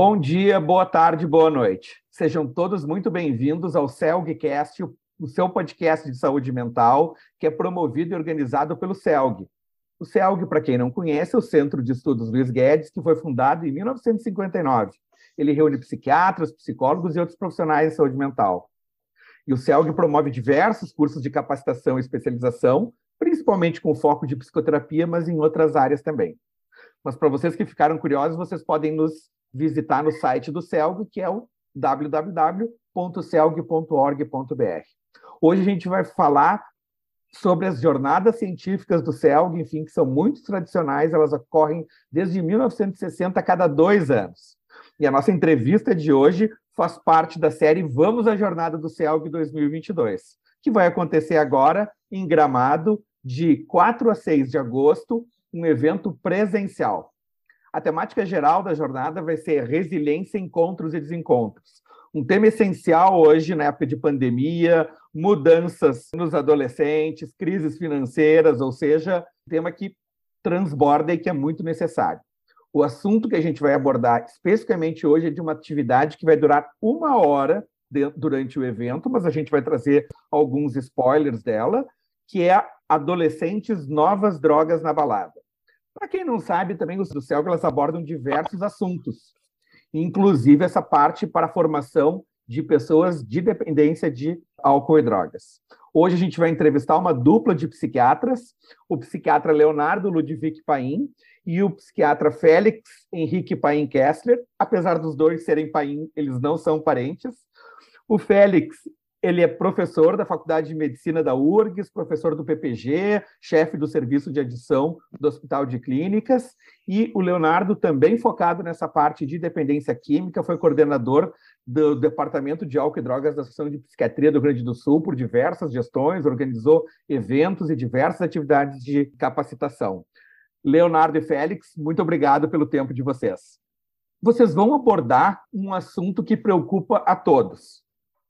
Bom dia, boa tarde, boa noite. Sejam todos muito bem-vindos ao CELGcast, o seu podcast de saúde mental, que é promovido e organizado pelo CELG. O CELG, para quem não conhece, é o Centro de Estudos Luiz Guedes, que foi fundado em 1959. Ele reúne psiquiatras, psicólogos e outros profissionais de saúde mental. E o CELG promove diversos cursos de capacitação e especialização, principalmente com foco de psicoterapia, mas em outras áreas também. Mas para vocês que ficaram curiosos, vocês podem nos visitar no site do CELG, que é o www.celg.org.br. Hoje a gente vai falar sobre as jornadas científicas do CELG, enfim, que são muito tradicionais, elas ocorrem desde 1960, a cada dois anos. E a nossa entrevista de hoje faz parte da série Vamos à Jornada do CELG 2022, que vai acontecer agora em Gramado, de 4 a 6 de agosto, um evento presencial. A temática geral da jornada vai ser resiliência, encontros e desencontros. Um tema essencial hoje, na época de pandemia, mudanças nos adolescentes, crises financeiras, ou seja, tema que transborda e que é muito necessário. O assunto que a gente vai abordar especificamente hoje é de uma atividade que vai durar uma hora durante o evento, mas a gente vai trazer alguns spoilers dela, que é Adolescentes Novas Drogas na Balada. Para quem não sabe, também os do céu elas abordam diversos assuntos, inclusive essa parte para a formação de pessoas de dependência de álcool e drogas. Hoje a gente vai entrevistar uma dupla de psiquiatras, o psiquiatra Leonardo Ludwig Paim e o psiquiatra Félix Henrique Paim Kessler. Apesar dos dois serem Paim, eles não são parentes. O Félix ele é professor da Faculdade de Medicina da URGS, professor do PPG, chefe do serviço de adição do Hospital de Clínicas, e o Leonardo, também focado nessa parte de dependência química, foi coordenador do Departamento de Álcool e Drogas da Associação de Psiquiatria do Grande do Sul por diversas gestões, organizou eventos e diversas atividades de capacitação. Leonardo e Félix, muito obrigado pelo tempo de vocês. Vocês vão abordar um assunto que preocupa a todos,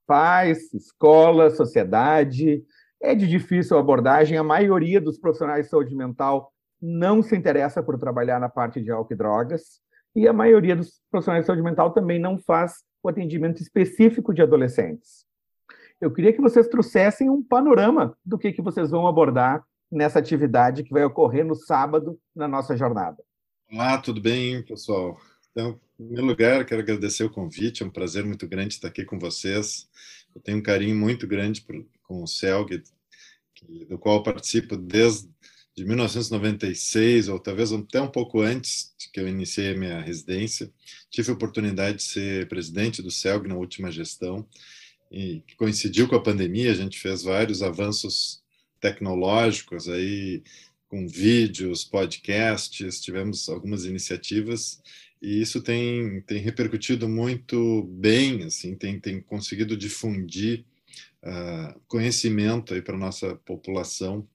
pais, escola, sociedade. É de difícil abordagem. A maioria dos profissionais de saúde mental não se interessa por trabalhar na parte de álcool e drogas. E a maioria dos profissionais de saúde mental também não faz o atendimento específico de adolescentes. Eu queria que vocês trouxessem um panorama do que, que vocês vão abordar nessa atividade que vai ocorrer no sábado na nossa jornada. Olá, tudo bem, pessoal? Então, em primeiro lugar, quero agradecer o convite, é um prazer muito grande estar aqui com vocês. Eu tenho um carinho muito grande por, com o CELG, do qual participo desde de 1996, ou talvez até um pouco antes de que eu iniciei a minha residência. Tive a oportunidade de ser presidente do CELG na última gestão, e que coincidiu com a pandemia, a gente fez vários avanços tecnológicos aí, com vídeos, podcasts, tivemos algumas iniciativas e isso tem, tem repercutido muito bem, assim, tem, tem conseguido difundir uh, conhecimento aí para nossa população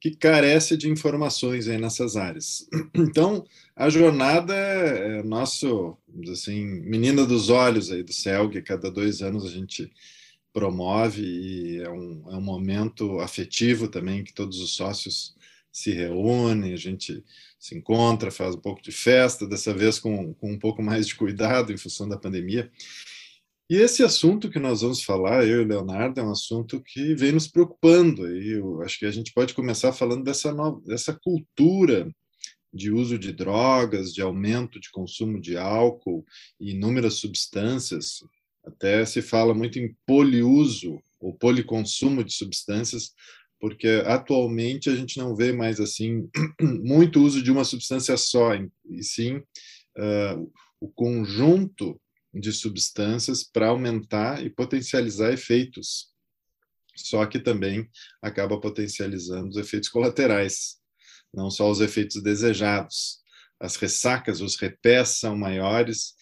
que carece de informações aí nessas áreas. Então, a jornada é nosso, assim, menina dos olhos aí do CELG, cada dois anos a gente promove e é um, é um momento afetivo também que todos os sócios se reúnem, a gente se encontra, faz um pouco de festa, dessa vez com, com um pouco mais de cuidado em função da pandemia. E esse assunto que nós vamos falar, eu e o Leonardo, é um assunto que vem nos preocupando. E eu acho que a gente pode começar falando dessa, nova, dessa cultura de uso de drogas, de aumento de consumo de álcool e inúmeras substâncias. Até se fala muito em poliuso ou policonsumo de substâncias, porque atualmente a gente não vê mais assim muito uso de uma substância só, e sim uh, o conjunto de substâncias para aumentar e potencializar efeitos. Só que também acaba potencializando os efeitos colaterais, não só os efeitos desejados. As ressacas, os repés são maiores,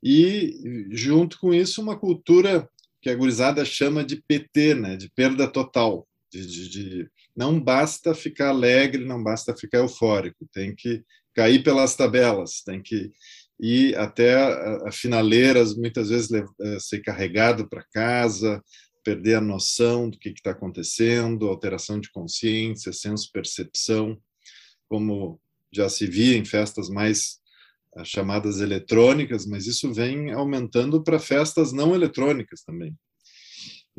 e junto com isso, uma cultura que a gurizada chama de PT, né, de perda total de, de, de, não basta ficar alegre, não basta ficar eufórico, tem que cair pelas tabelas, tem que ir até a, a finaleiras, muitas vezes eh, ser carregado para casa, perder a noção do que está acontecendo, alteração de consciência, senso percepção, como já se via em festas mais as chamadas eletrônicas, mas isso vem aumentando para festas não eletrônicas também.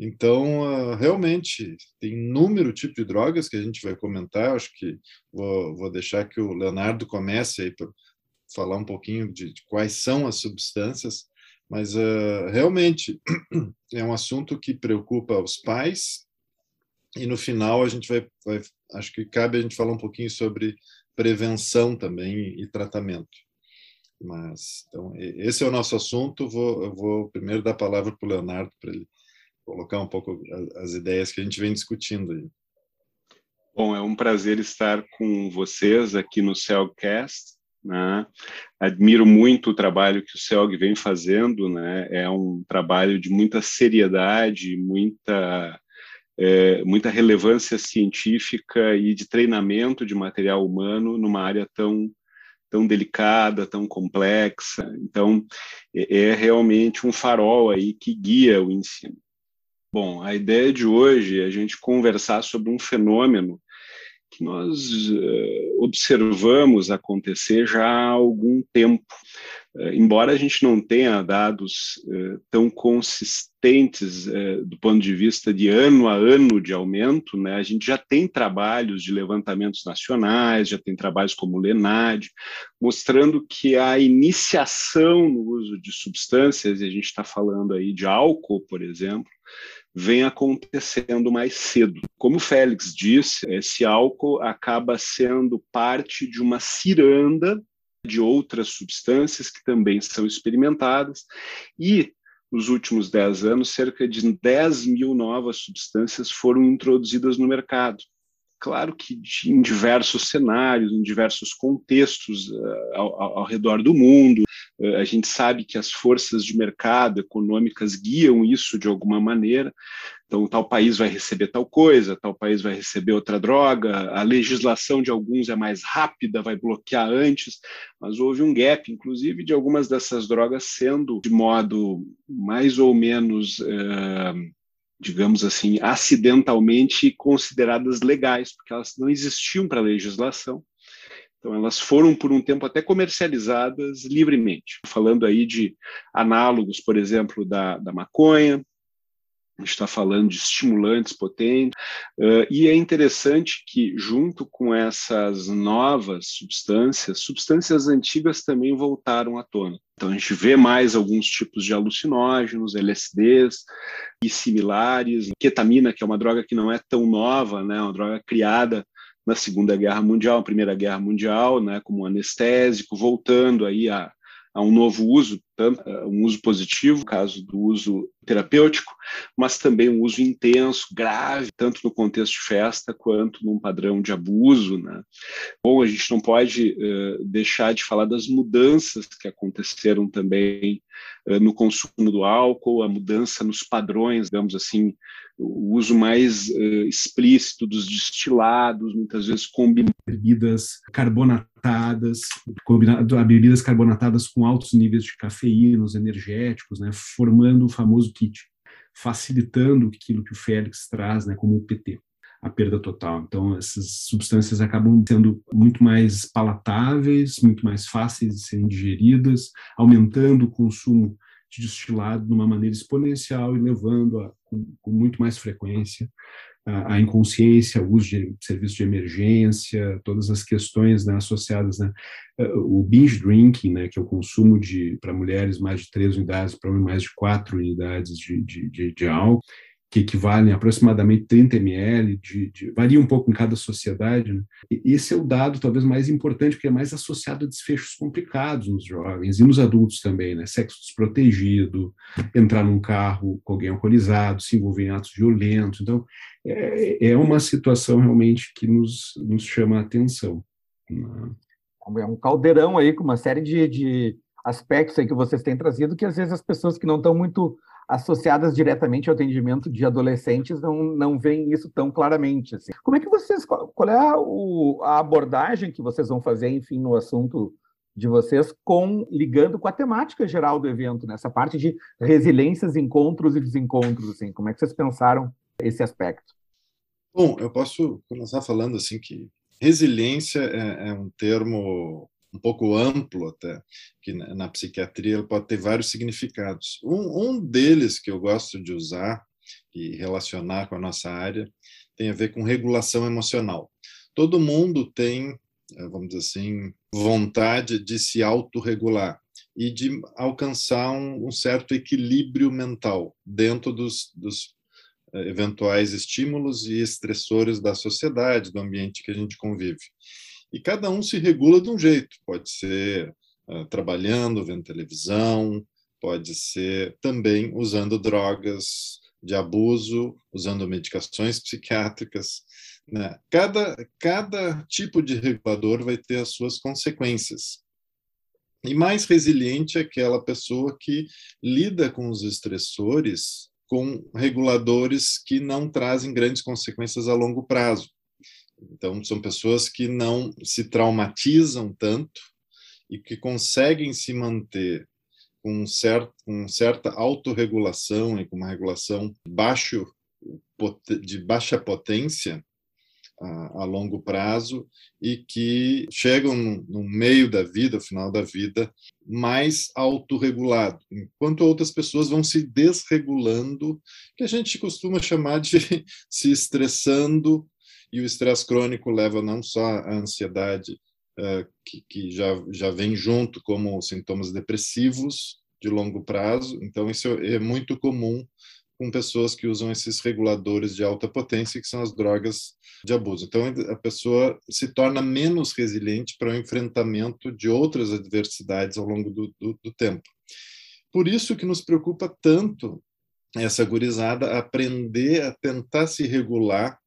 Então, uh, realmente, tem inúmero tipo de drogas que a gente vai comentar. Acho que vou, vou deixar que o Leonardo comece aí para falar um pouquinho de, de, quais são as substâncias, mas uh, realmente é um assunto que preocupa os pais. E no final a gente vai, vai, acho que cabe a gente falar um pouquinho sobre prevenção também e tratamento. Mas, então, esse é o nosso assunto. Vou, eu vou primeiro dar a palavra para o Leonardo, para ele colocar um pouco as ideias que a gente vem discutindo aí. Bom, é um prazer estar com vocês aqui no Celcast. Né? Admiro muito o trabalho que o CELG vem fazendo, né? é um trabalho de muita seriedade, muita, é, muita relevância científica e de treinamento de material humano numa área tão tão delicada, tão complexa. Então, é, é realmente um farol aí que guia o ensino. Bom, a ideia de hoje é a gente conversar sobre um fenômeno que nós uh, observamos acontecer já há algum tempo. Uh, embora a gente não tenha dados uh, tão consistentes do ponto de vista de ano a ano de aumento, né, a gente já tem trabalhos de levantamentos nacionais, já tem trabalhos como o LENAD, mostrando que a iniciação no uso de substâncias, e a gente está falando aí de álcool, por exemplo, vem acontecendo mais cedo. Como o Félix disse, esse álcool acaba sendo parte de uma ciranda de outras substâncias que também são experimentadas e nos últimos 10 anos, cerca de 10 mil novas substâncias foram introduzidas no mercado. Claro que em diversos cenários, em diversos contextos uh, ao, ao, redor do mundo, a gente sabe que as forças de mercado econômicas guiam isso de alguma maneira. Então, tal país vai receber tal coisa, tal país vai receber outra droga, a legislação de alguns é mais rápida, vai bloquear antes, mas houve um gap, inclusive, de algumas dessas drogas sendo de modo mais ou menos. Uh, digamos assim, acidentalmente consideradas legais, porque elas não existiam para a legislação. Então, elas foram, por um tempo, até comercializadas livremente. Falando aí de análogos, por exemplo, da, da maconha, a gente está falando de estimulantes potentes, uh, e é interessante que, junto com essas novas substâncias, substâncias antigas também voltaram à tona. Então, a gente vê mais alguns tipos de alucinógenos, LSDs e similares, ketamina, que é uma droga que não é tão nova, né, uma droga criada na Segunda Guerra Mundial, Primeira Guerra Mundial, né, como anestésico, voltando aí a a um novo uso, tanto eh, um uso positivo, caso do uso terapêutico, mas também um uso intenso, grave, tanto no contexto de festa quanto num padrão de abuso. Né? Bom, a gente não pode uh, deixar de falar das mudanças que aconteceram também uh, no consumo do álcool, a mudança nos padrões, digamos assim, o uso mais uh, explícito dos destilados, muitas vezes combinando bebidas carbonatadas, combinado bebidas carbonatadas com altos níveis de cafeína, energéticos, né, formando o famoso kit, facilitando aquilo que o Félix traz, né, como o PT a perda total. Então, essas substâncias acabam sendo muito mais palatáveis, muito mais fáceis de serem digeridas, aumentando o consumo de destilado de uma maneira exponencial e levando a, com, com muito mais frequência a, inconsciência, o uso de serviços de emergência, todas as questões né, associadas, né, o binge drinking, né, que é o consumo de para mulheres mais de três unidades, para homens mais de quatro unidades de, de, de, de álcool, que equivalem a aproximadamente 30 ml, de, de, varia um pouco em cada sociedade. Né? esse é o dado talvez mais importante, porque é mais associado a desfechos complicados nos jovens e nos adultos também, né? Sexo desprotegido, entrar num carro com alguém alcoolizado, se envolver em atos violentos. Então, é, é uma situação realmente que nos, nos chama a atenção. Né? É um caldeirão aí com uma série de, de aspectos aí que vocês têm trazido que às vezes as pessoas que não estão muito associadas diretamente ao atendimento de adolescentes não, não veem isso tão claramente. Assim. Como é que vocês, qual é a, o, a, abordagem que vocês vão fazer, enfim, no assunto de vocês, com ligando com a temática geral do evento, nessa parte de resiliências, encontros e desencontros, assim, como é que vocês pensaram esse aspecto? Bom, eu posso começar falando assim que resiliência é, é um termo um pouco amplo até, que na, na psiquiatria pode ter vários significados. Um, um deles que eu gosto de usar e relacionar com a nossa área tem a ver com regulação emocional. Todo mundo tem, eh, vamos dizer assim, vontade de se autorregular e de alcançar um, um certo equilíbrio mental dentro dos, dos eventuais estímulos e estressores da sociedade, do ambiente que a gente convive. E cada um se regula de um jeito. Pode ser uh, trabalhando, vendo televisão, pode ser também usando drogas de abuso, usando medicações psiquiátricas. Né? Cada, cada tipo de regulador vai ter as suas consequências. E mais resiliente é aquela pessoa que lida com os estressores com reguladores que não trazem grandes consequências a longo prazo. Então, são pessoas que não se traumatizam tanto e que conseguem se manter com, certo, com certa autorregulação e com uma regulação baixo, de baixa potência a, longo prazo e que chegam no, meio da vida, no final da vida, mais autorregulado, enquanto outras pessoas vão se desregulando, que a gente costuma chamar de se estressando e o estresse crônico leva não só à ansiedade, uh, que, que já, já vem junto como sintomas depressivos de longo prazo. Então, isso é muito comum com pessoas que usam esses reguladores de alta potência, que são as drogas de abuso. Então, a pessoa se torna menos resiliente para o enfrentamento de outras adversidades ao longo do, do, do tempo. Por isso que nos preocupa tanto essa gurizada aprender a tentar se regular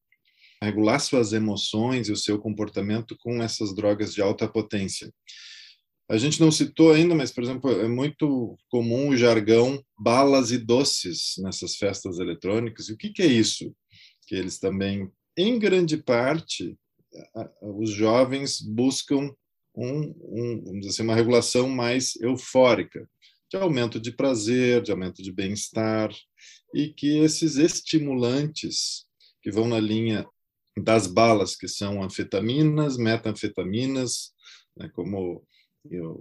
regular suas emoções e o seu comportamento com essas drogas de alta potência. A gente não citou ainda, mas, por exemplo, é muito comum o jargão balas e doces nessas festas eletrônicas. E o que, que é isso? Que eles também, em grande parte, os jovens buscam um, um, vamos dizer assim, uma regulação mais eufórica, de aumento de prazer, de aumento de bem-estar, e que esses estimulantes que vão na linha das balas, que são anfetaminas, metanfetaminas, né, como,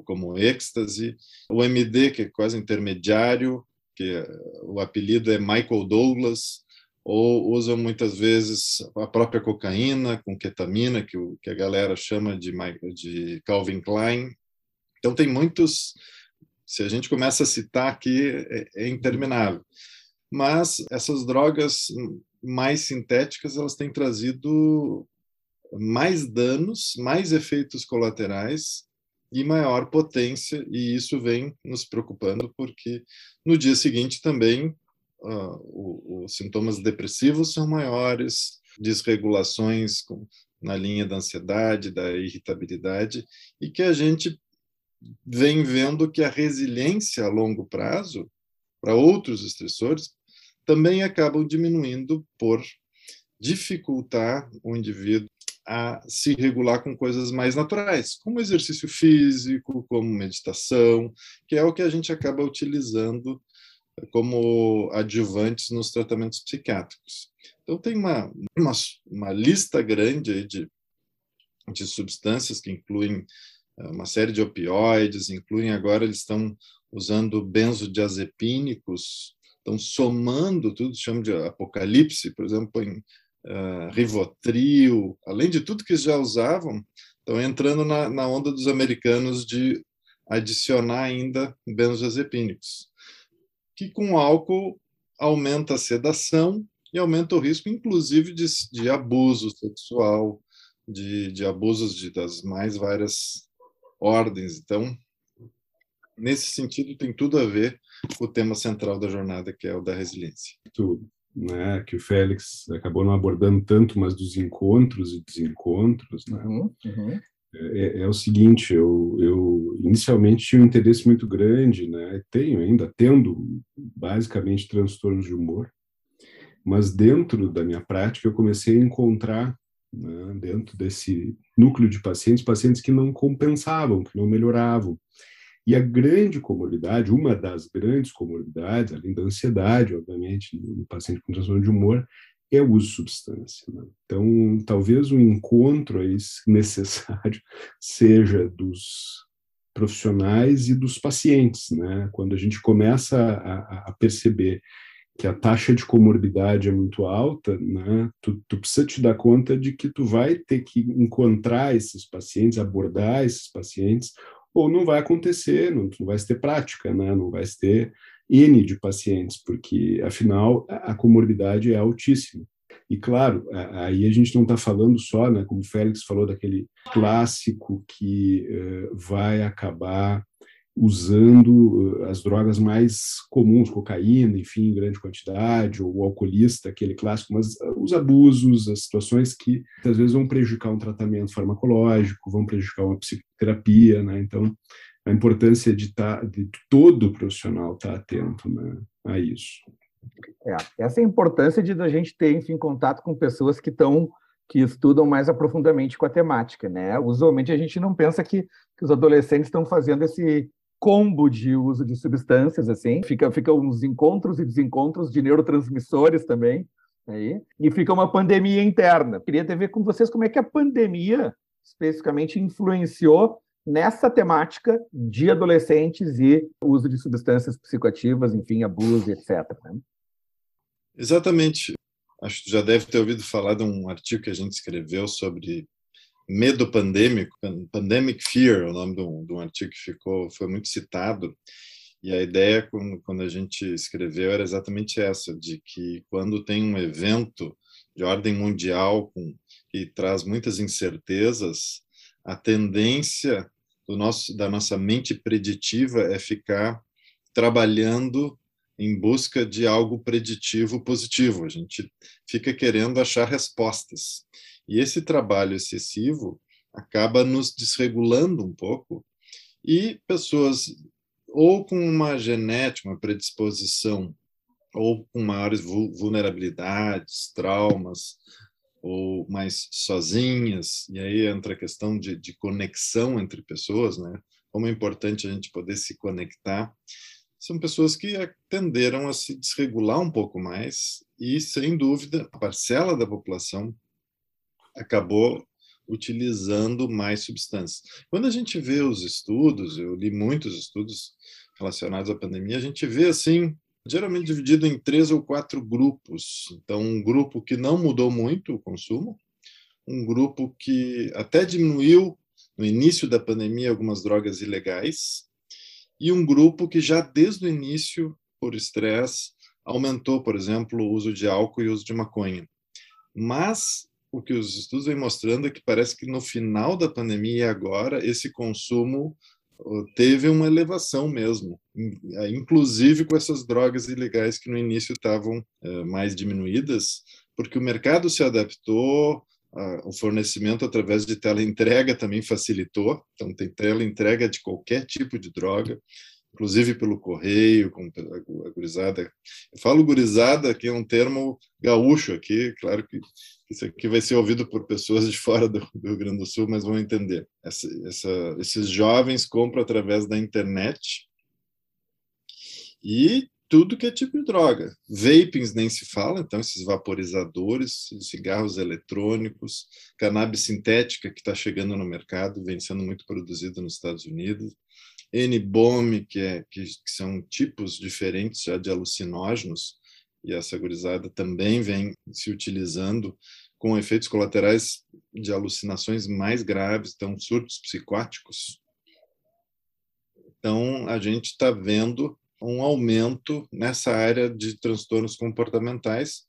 como êxtase, o MD, que é quase intermediário, que é, o apelido é Michael Douglas, ou usam muitas vezes a própria cocaína com ketamina, que, o, que a galera chama de, de Calvin Klein. Então, tem muitos. Se a gente começa a citar aqui, é, é interminável. Mas essas drogas mais sintéticas elas têm trazido mais danos, mais efeitos colaterais e maior potência, e isso vem nos preocupando, porque no dia seguinte também uh, os sintomas depressivos são maiores, desregulações com, na linha da ansiedade, da irritabilidade, e que a gente vem vendo que a resiliência a longo prazo para outros estressores também acabam diminuindo por dificultar o indivíduo a se regular com coisas mais naturais, como exercício físico, como meditação, que é o que a gente acaba utilizando como adjuvantes nos tratamentos psiquiátricos. Então, tem uma, uma, uma lista grande de, de substâncias que incluem eh, uma série de opioides, incluem agora, eles estão usando benzodiazepínicos estão somando tudo, chama de apocalipse, por exemplo, em uh, Rivotril, além de tudo que já usavam, estão entrando na, na onda dos americanos de adicionar ainda benzodiazepínicos, que com álcool aumenta a sedação e aumenta o risco, inclusive, de, de abuso sexual, de, de abusos de, das mais várias ordens. Então, nesse sentido, tem tudo a ver o tema central da jornada, que é o da resiliência. Tudo, né? Que o Félix acabou não abordando tanto, mas dos encontros e desencontros, né? Uhum, uhum. É, é, o seguinte, eu, eu inicialmente tinha um interesse muito grande, né? Tenho ainda, tendo basicamente transtornos de humor, mas dentro da minha prática eu comecei a encontrar né, dentro desse núcleo de pacientes, pacientes que não compensavam, que não melhoravam, e a grande comorbidade, uma das grandes comorbidades, além da ansiedade, obviamente, no paciente com transtorno de humor, é o uso de substância. Né? Então, talvez o encontro aí necessário seja dos profissionais e dos pacientes, né? Quando a gente começa a, a perceber que a taxa de comorbidade é muito alta, né? Tu, tu, precisa te dar conta de que tu vai ter que encontrar esses pacientes, abordar esses pacientes, ou não vai acontecer, não, não vai ter prática, né? Não vai ter N de pacientes, porque, afinal, a comorbidade é altíssima. E, claro, aí a gente não está falando só, né, como o Félix falou, daquele clássico que uh, vai acabar usando as drogas mais comuns, cocaína, enfim, em grande quantidade, ou o alcoolista, aquele clássico, mas os abusos, as situações que às vezes vão prejudicar um tratamento farmacológico, vão prejudicar uma psicoterapia, né? Então, a importância de, tá, de todo profissional estar tá atento né, a isso. É, essa é a importância de a gente ter, enfim, contato com pessoas que estão que estudam mais aprofundadamente com a temática, né? Usualmente a gente não pensa que, que os adolescentes estão fazendo esse combo de uso de substâncias, assim, fica, fica uns encontros e desencontros de neurotransmissores também, aí, e fica uma pandemia interna. Queria ter ver com vocês como é que a pandemia especificamente influenciou nessa temática de adolescentes e uso de substâncias psicoativas, enfim, abuso, etc. Né? Exatamente. Acho que já deve ter ouvido falar de um artigo que a gente escreveu sobre medo pandêmico, pandemic fear, o nome de um, de um artigo que ficou foi muito citado. E a ideia quando a gente escreveu era exatamente essa, de que quando tem um evento de ordem mundial com, que traz muitas incertezas, a tendência do nosso, da nossa mente preditiva é ficar trabalhando em busca de algo preditivo positivo. A gente fica querendo achar respostas. E esse trabalho excessivo acaba nos desregulando um pouco e pessoas ou com uma genética, uma predisposição, ou com maiores vulnerabilidades, traumas, ou mais sozinhas, e aí entra a questão de, de conexão entre pessoas, né? Como é importante a gente poder se conectar. São pessoas que tenderam a se desregular um pouco mais, e, sem dúvida, a parcela da população acabou utilizando mais substâncias. Quando a gente vê os estudos, eu li muitos estudos relacionados à pandemia, a gente vê assim geralmente dividido em três ou quatro grupos. Então, um grupo que não mudou muito o consumo, um grupo que até diminuiu no início da pandemia algumas drogas ilegais, e um grupo que já desde o início, por estresse, aumentou, por exemplo, o uso de álcool e o uso de maconha. Mas o que os estudos vêm mostrando é que parece que no final da pandemia e agora esse consumo teve uma elevação mesmo, inclusive com essas drogas ilegais que no início estavam eh, mais diminuídas, porque o mercado se adaptou, o fornecimento através de teleentrega também facilitou, então tem teleentrega de qualquer tipo de droga, inclusive pelo correio, com a gurizada. Eu falo gurizada, que é um termo gaúcho aqui, claro que isso aqui vai ser ouvido por pessoas de fora do, Rio Grande do Sul, mas vão entender. Essa, essa, esses jovens compram através da internet e tudo que é tipo de droga. Vapings nem se fala, então esses vaporizadores, cigarros eletrônicos, cannabis sintética que está chegando no mercado, vem sendo muito produzida nos Estados Unidos, N-bomb, que, é, que, que são tipos diferentes já de alucinógenos, e essa gurizada também vem se utilizando com efeitos colaterais de alucinações mais graves, então surtos psicóticos. Então, a gente está vendo um aumento nessa área de transtornos comportamentais.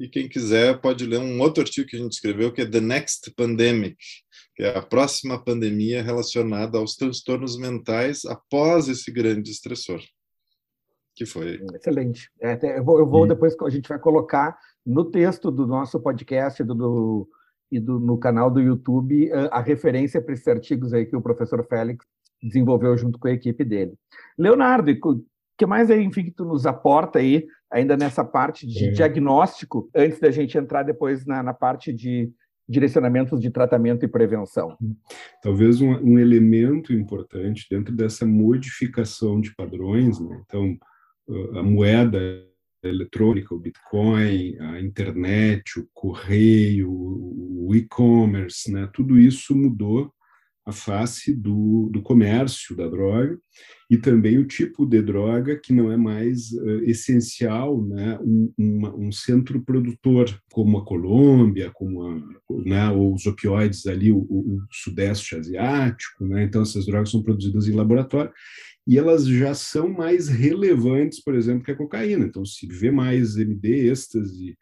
E quem quiser pode ler um outro artigo que a gente escreveu, que é The Next Pandemic, que é a próxima pandemia relacionada aos transtornos mentais após esse grande estressor que foi. Excelente. É, eu vou, eu vou depois, a gente vai colocar no texto do nosso podcast do, do e do, no canal do YouTube a, a referência para esses artigos aí que o professor Félix desenvolveu junto com a equipe dele. Leonardo, o que mais aí, enfim, que tu nos aporta aí, ainda nessa parte de é. diagnóstico, antes da gente entrar depois na, na parte de direcionamentos de tratamento e prevenção? Talvez um, um elemento importante dentro dessa modificação de padrões, né? então, a moeda eletrônica, o Bitcoin, a internet, o correio, o e-commerce, né? tudo isso mudou a face do, do comércio da droga e também o tipo de droga que não é mais uh, essencial, né, um, uma, um, centro produtor como a Colômbia, como a, né, os opioides ali, o, o, sudeste asiático, né, então essas drogas são produzidas em laboratório e elas já são mais relevantes, por exemplo, que a cocaína. Então se vê mais MD, êxtase,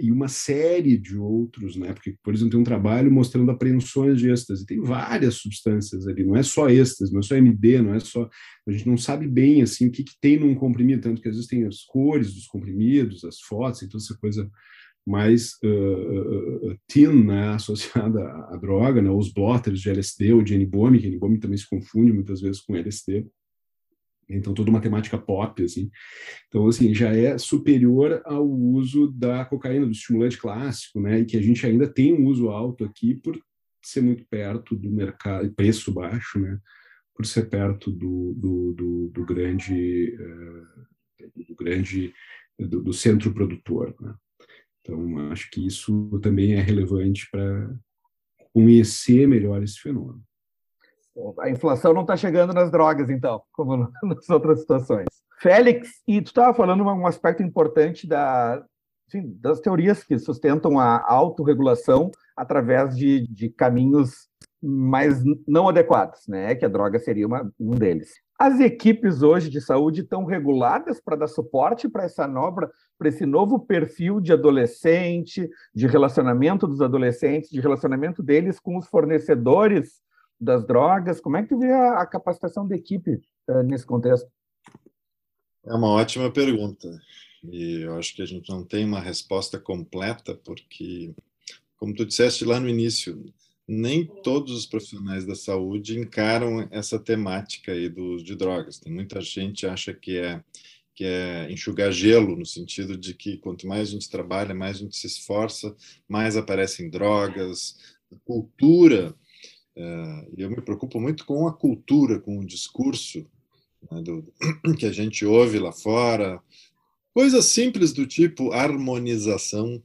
e uma série de outros, né? Porque, por exemplo, tem um trabalho mostrando apreensões de êxtase. Tem várias substâncias ali, não é só êxtase, não é só MD, não é só. A gente não sabe bem assim o que, que tem num comprimido, tanto que às vezes tem as cores dos comprimidos, as fotos, então essa coisa mais uh, uh, né, associada à, droga, né, os blotters de LSD ou de N-BOM, que N-BOM também se confunde muitas vezes com LSD. Então, toda uma temática pop, assim. Então, assim, já é superior ao uso da cocaína, do estimulante clássico, né? E que a gente ainda tem um uso alto aqui por ser muito perto do mercado, preço baixo, né? Por ser perto do, do, do, do grande, uh, do grande, do, do, centro produtor, né? Então, acho que isso também é relevante para conhecer melhor esse fenômeno. A inflação não está chegando nas drogas, então, como nas outras situações. Félix, e tu estava falando um aspecto importante da, enfim, das teorias que sustentam a autorregulação através de, de caminhos mais não adequados, né? Que a droga seria uma, um deles. As equipes hoje de saúde estão reguladas para dar suporte para essa nova, para esse novo perfil de adolescente, de relacionamento dos adolescentes, de relacionamento deles com os fornecedores das drogas? Como é que tu vê a, a capacitação da equipe uh, nesse contexto? É uma ótima pergunta. E eu acho que a gente não tem uma resposta completa, porque, como tu disseste lá no início, nem todos os profissionais da saúde encaram essa temática aí do de drogas. Tem muita gente acha que é que é enxugar gelo, no sentido de que quanto mais a gente trabalha, mais a gente se esforça, mais aparecem drogas. A cultura eu me preocupo muito com a cultura, com o discurso né, do, que a gente ouve lá fora. Coisas simples do tipo harmonização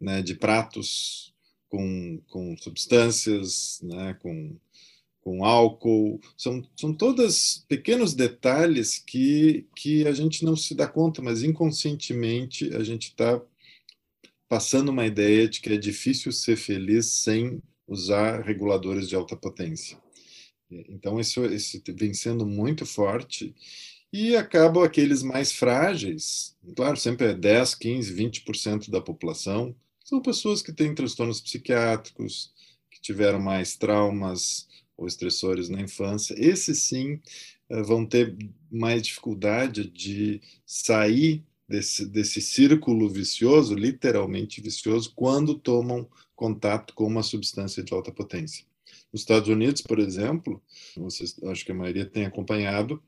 né, de pratos com, com substâncias, né, com, com álcool. São, são todas pequenos detalhes que, que a gente não se dá conta, mas inconscientemente a gente está passando uma ideia de que é difícil ser feliz sem usar reguladores de alta potência. Então, isso, isso vem sendo muito forte e acabam aqueles mais frágeis, claro, sempre é 10, 15, 20% da população, são pessoas que têm transtornos psiquiátricos, que tiveram mais traumas ou estressores na infância. Esses sim eh, vão ter mais dificuldade de sair desse, desse círculo vicioso, literalmente vicioso, quando tomam contato com uma substância de alta potência. Nos Estados Unidos, por exemplo, vocês, acho que a maioria tem acompanhado,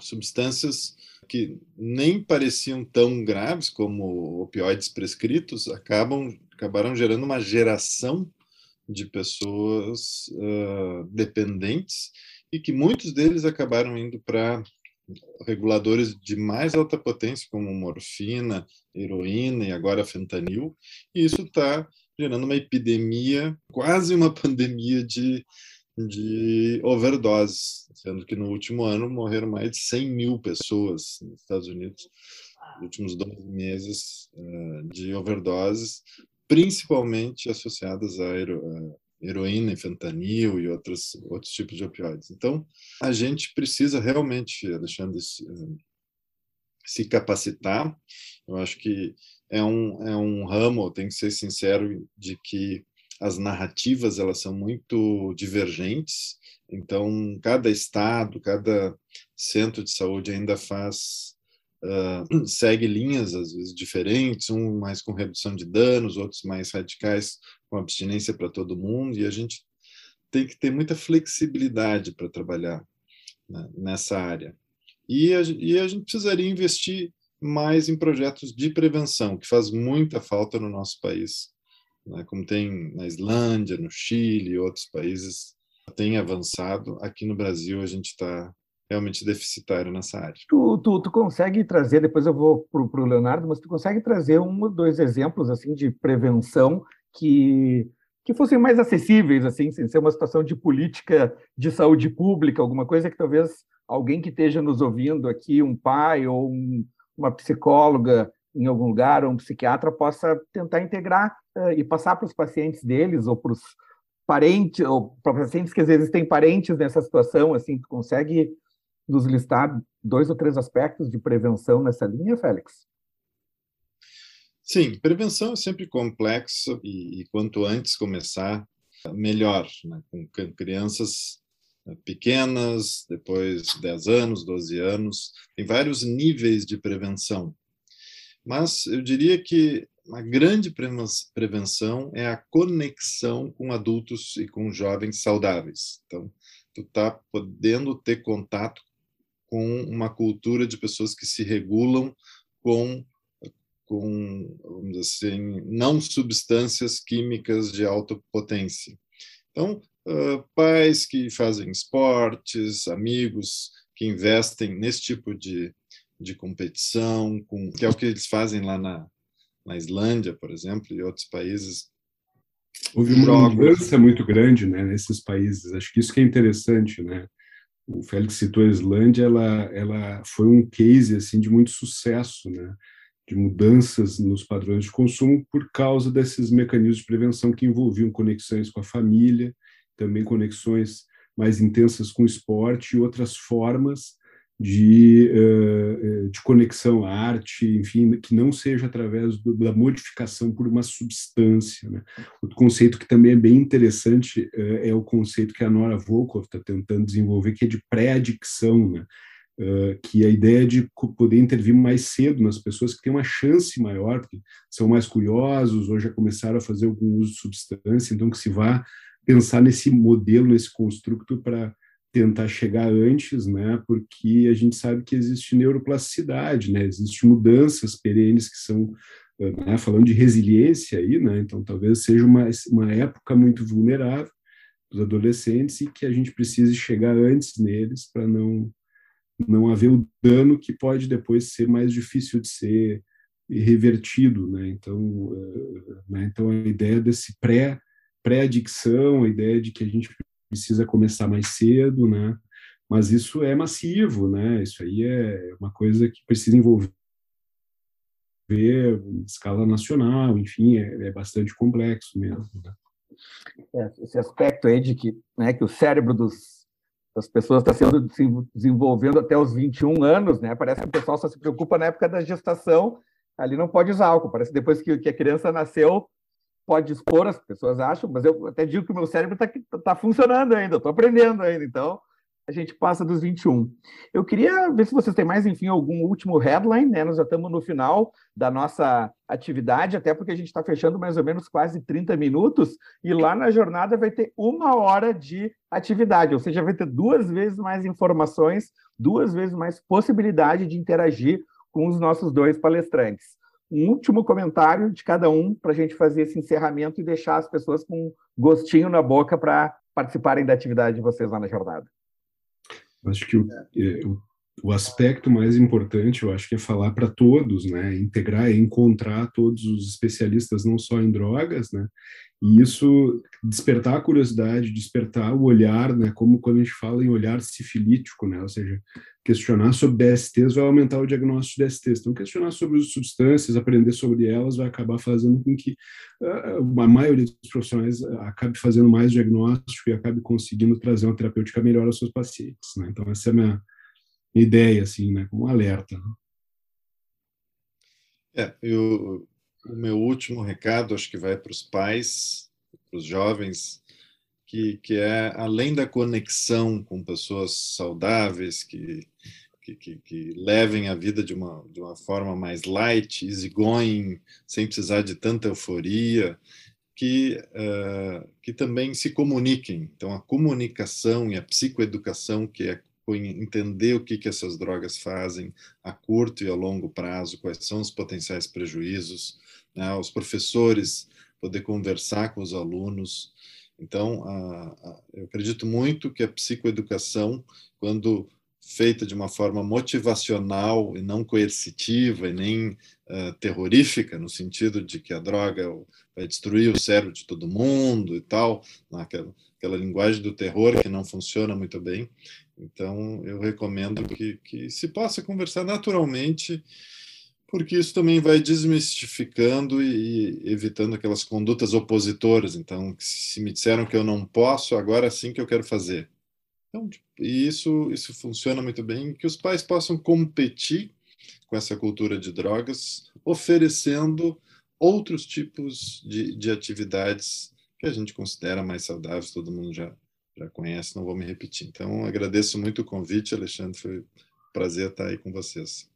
substâncias que nem pareciam tão graves como opioides prescritos acabam acabaram gerando uma geração de pessoas uh, dependentes e que muitos deles acabaram indo para reguladores de mais alta potência, como morfina, heroína e agora fentanil, e isso está gerando uma epidemia, quase uma pandemia de, de overdose, sendo que no último ano morreram mais de 100 mil pessoas nos Estados Unidos, nos últimos 12 meses uh, de overdoses, principalmente associadas a, heroína, fentanil e outros, outros tipos de opioides. Então, a gente precisa realmente, Alexandre, se, eh, se capacitar. Eu acho que é um, é um ramo, tenho que ser sincero, de que as narrativas elas são muito divergentes. Então, cada estado, cada centro de saúde ainda faz uh, segue linhas às vezes diferentes, um mais com redução de danos, outros mais radicais com abstinência para todo mundo, e a gente tem que ter muita flexibilidade para trabalhar né, nessa área. E a, e a gente precisaria investir mais em projetos de prevenção, que faz muita falta no nosso país, né, como tem na Islândia, no Chile e outros países tem avançado. Aqui no Brasil a gente está realmente deficitário nessa área. Tu, tu, tu consegue trazer, depois eu vou para o Leonardo, mas tu consegue trazer um ou dois exemplos assim de prevenção que que fossem mais acessíveis, assim, sem ser uma situação de política de saúde pública, alguma coisa que talvez alguém que esteja nos ouvindo aqui, um pai ou um, uma psicóloga em algum lugar, ou um psiquiatra, possa tentar integrar uh, e passar para os pacientes deles ou para os parentes, ou para pacientes que às vezes têm parentes nessa situação, assim, tu consegue nos listar dois ou três aspectos de prevenção nessa linha, Félix? Sim, prevenção é sempre complexo e, e quanto antes começar, melhor, né? com crianças pequenas, depois 10 anos, 12 anos, tem vários níveis de prevenção. Mas eu diria que uma grande prevenção é a conexão com adultos e com jovens saudáveis. Então, tu está podendo ter contato com uma cultura de pessoas que se regulam com com, vamos dizer assim, não substâncias químicas de alta potência. Então, uh, pais que fazem esportes, amigos que investem nesse tipo de, de competição, com, que é o que eles fazem lá na, na Islândia, por exemplo, e outros países. Houve uma jogos. mudança muito grande né, nesses países. Acho que isso que é interessante, né? O Félix citou a Islândia, ela, ela foi um case assim de muito sucesso, né? de mudanças nos padrões de consumo por causa desses mecanismos de prevenção que envolviam conexões com a família, também conexões mais intensas com o esporte e outras formas de, uh, de conexão à arte, enfim, que não seja através do, da modificação por uma substância. Né? Outro conceito que também é bem interessante uh, é o conceito que a Nora Volkov está tentando desenvolver, que é de pré-adicção, né? Que a ideia de poder intervir mais cedo nas pessoas que têm uma chance maior, porque são mais curiosos ou já começaram a fazer algum uso de substância, então que se vá pensar nesse modelo, nesse construto para tentar chegar antes, né? Porque a gente sabe que existe neuroplasticidade, né? Existem mudanças perenes que são, né? falando de resiliência aí, né? Então talvez seja uma, uma época muito vulnerável dos adolescentes e que a gente precise chegar antes neles para não não haver o dano que pode depois ser mais difícil de ser revertido, né? Então, eh, né? então a ideia desse pré pré-adicção, a ideia de que a gente precisa começar mais cedo, né? Mas isso é massivo, né? Isso aí é uma coisa que precisa envolver escala nacional, enfim, é, é bastante complexo mesmo. Né? É, esse aspecto aí de que, né, que o cérebro dos das pessoas está sendo desenvolvendo até os 21 anos, né? Parece que o pessoal só se preocupa na época da gestação, ali não pode usar álcool. Parece que depois que, que a criança nasceu, pode expor, as pessoas acham, mas eu até digo que o meu cérebro está tá funcionando ainda, estou aprendendo ainda, então a gente passa dos 21. Eu queria ver se vocês têm mais, enfim, algum último headline, né? Nós já estamos no final da nossa atividade, até porque a gente está fechando mais ou menos quase 30 minutos, e lá na jornada vai ter uma hora de atividade, ou seja, vai ter duas vezes mais informações, duas vezes mais possibilidade de interagir com os nossos dois palestrantes. Um último comentário de cada um para a gente fazer esse encerramento e deixar as pessoas com gostinho na boca para participarem da atividade de vocês lá na jornada. Acho que o, é, o, o, aspecto mais importante, eu acho que é falar para todos, né? Integrar, encontrar todos os especialistas, não só em drogas, né? E isso despertar a curiosidade, despertar o olhar, né? Como quando a gente fala em olhar sifilítico, né? Ou seja, questionar sobre DSTs vai aumentar o diagnóstico de DSTs. Então, questionar sobre as substâncias, aprender sobre elas, vai acabar fazendo com que uh, a maioria dos profissionais acabe fazendo mais diagnóstico e acabe conseguindo trazer uma terapêutica melhor aos seus pacientes. Né? Então, essa é a minha ideia, assim, né? como alerta. É, eu, o meu último recado, acho que vai para os pais, para os jovens, que, que é além da conexão com pessoas saudáveis, que, que, que, que, levem a vida de uma, de uma forma mais light, easygoing, sem precisar de tanta euforia, que, uh, que também se comuniquem. Então, a comunicação e a psicoeducação, que é entender o que, que essas drogas fazem a curto e a longo prazo, quais são os potenciais prejuízos, né? os professores poder conversar com os alunos, então, a, a, eu acredito muito que a psicoeducação, quando feita de uma forma motivacional e não coercitiva e nem uh, terrorífica, no sentido de que a droga vai destruir o cérebro de todo mundo e tal, naquela aquela linguagem do terror que não funciona muito bem. Então, eu recomendo que, que se possa conversar naturalmente, porque isso também vai desmistificando e, e evitando aquelas condutas opositoras. Então, se me disseram que eu não posso, agora sim que eu quero fazer. Então, tipo, e isso, isso funciona muito bem, que os pais possam competir com essa cultura de drogas, oferecendo outros tipos de, de atividades que a gente considera mais saudáveis, todo mundo já, já conhece, não vou me repetir. Então, agradeço muito o convite, Alexandre, foi um prazer estar aí com vocês.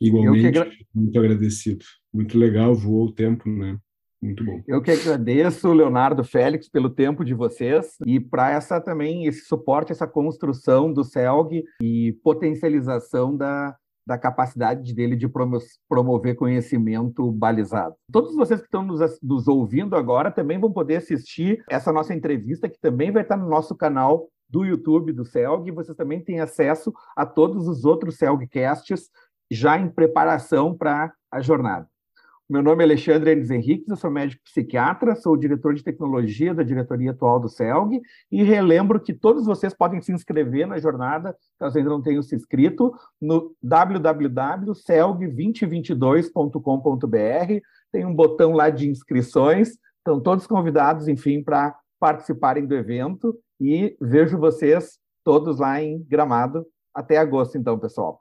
Igualmente, agra... muito agradecido. Muito legal, voou o tempo, né? Muito bom. Eu que agradeço, Leonardo Félix, pelo tempo de vocês e para essa também esse suporte, essa construção do CELG e potencialização da, da capacidade dele de promover conhecimento balizado. Todos vocês que estão nos, nos ouvindo agora também vão poder assistir essa nossa entrevista, que também vai estar no nosso canal do YouTube do CELG, vocês também têm acesso a todos os outros CELGcasts já em preparação para a jornada. Meu nome é Alexandre Enes Henriques, eu sou médico psiquiatra, sou diretor de tecnologia da diretoria atual do CELG e relembro que todos vocês podem se inscrever na jornada, caso ainda não tenham se inscrito, no www.celg2022.com.br. Tem um botão lá de inscrições, estão todos convidados, enfim, para participarem do evento e vejo vocês todos lá em Gramado até agosto, então, pessoal.